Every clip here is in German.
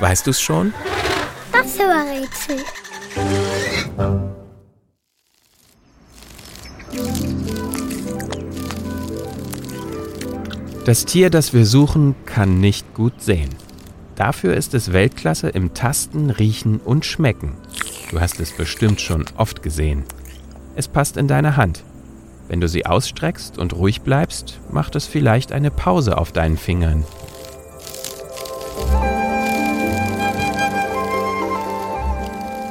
Weißt du's schon? Das war Rätsel. Das Tier, das wir suchen, kann nicht gut sehen. Dafür ist es Weltklasse im Tasten, Riechen und Schmecken. Du hast es bestimmt schon oft gesehen. Es passt in deine Hand. Wenn du sie ausstreckst und ruhig bleibst, macht es vielleicht eine Pause auf deinen Fingern.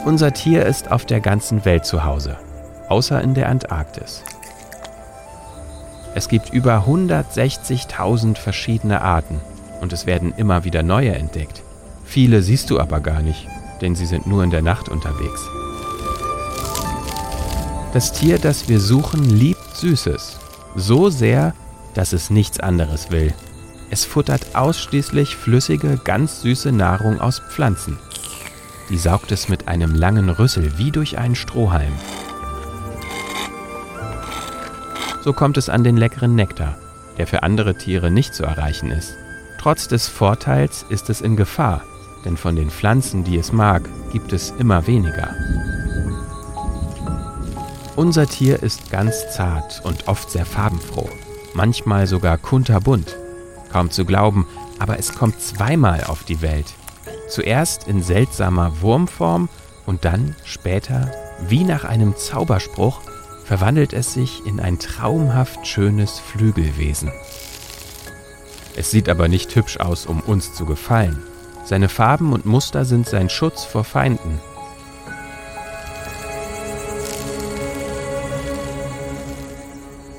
Unser Tier ist auf der ganzen Welt zu Hause, außer in der Antarktis. Es gibt über 160.000 verschiedene Arten und es werden immer wieder neue entdeckt. Viele siehst du aber gar nicht, denn sie sind nur in der Nacht unterwegs. Das Tier, das wir suchen, liebt Süßes. So sehr, dass es nichts anderes will. Es futtert ausschließlich flüssige, ganz süße Nahrung aus Pflanzen. Die saugt es mit einem langen Rüssel wie durch einen Strohhalm. So kommt es an den leckeren Nektar, der für andere Tiere nicht zu erreichen ist. Trotz des Vorteils ist es in Gefahr, denn von den Pflanzen, die es mag, gibt es immer weniger. Unser Tier ist ganz zart und oft sehr farbenfroh, manchmal sogar kunterbunt. Kaum zu glauben, aber es kommt zweimal auf die Welt. Zuerst in seltsamer Wurmform und dann später, wie nach einem Zauberspruch, verwandelt es sich in ein traumhaft schönes Flügelwesen. Es sieht aber nicht hübsch aus, um uns zu gefallen. Seine Farben und Muster sind sein Schutz vor Feinden.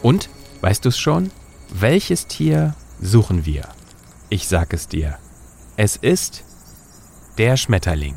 Und, weißt du's schon? Welches Tier suchen wir? Ich sag es dir. Es ist der Schmetterling.